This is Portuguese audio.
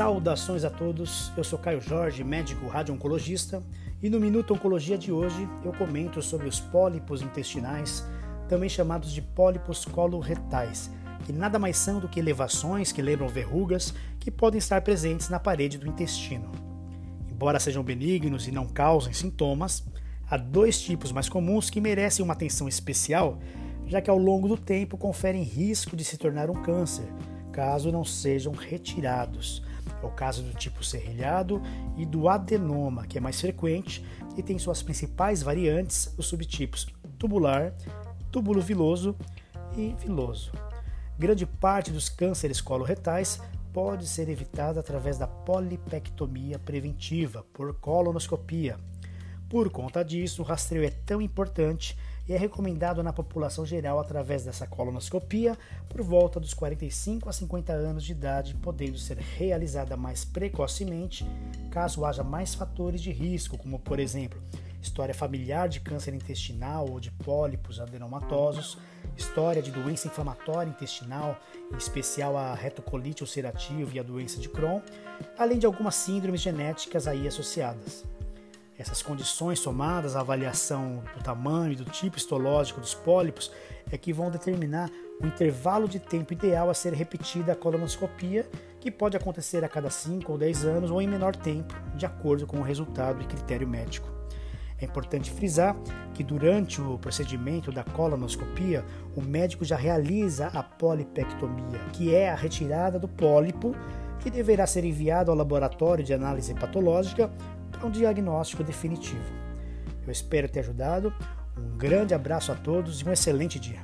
Saudações a todos, eu sou Caio Jorge, médico radio-oncologista, e no Minuto Oncologia de hoje eu comento sobre os pólipos intestinais, também chamados de pólipos coloretais, que nada mais são do que elevações que lembram verrugas que podem estar presentes na parede do intestino. Embora sejam benignos e não causem sintomas, há dois tipos mais comuns que merecem uma atenção especial, já que ao longo do tempo conferem risco de se tornar um câncer, caso não sejam retirados. É o caso do tipo serrilhado e do adenoma, que é mais frequente e tem suas principais variantes, os subtipos tubular, túbulo viloso e viloso. Grande parte dos cânceres coloretais pode ser evitada através da polipectomia preventiva por colonoscopia. Por conta disso, o rastreio é tão importante e é recomendado na população geral através dessa colonoscopia por volta dos 45 a 50 anos de idade, podendo ser realizada mais precocemente caso haja mais fatores de risco, como por exemplo, história familiar de câncer intestinal ou de pólipos adenomatosos, história de doença inflamatória intestinal, em especial a retocolite ulcerativa e a doença de Crohn, além de algumas síndromes genéticas aí associadas. Essas condições somadas à avaliação do tamanho e do tipo histológico dos pólipos é que vão determinar o intervalo de tempo ideal a ser repetida a colonoscopia, que pode acontecer a cada 5 ou 10 anos ou em menor tempo, de acordo com o resultado e critério médico. É importante frisar que durante o procedimento da colonoscopia, o médico já realiza a polipectomia, que é a retirada do pólipo, que deverá ser enviado ao laboratório de análise patológica um diagnóstico definitivo. Eu espero ter ajudado. Um grande abraço a todos e um excelente dia.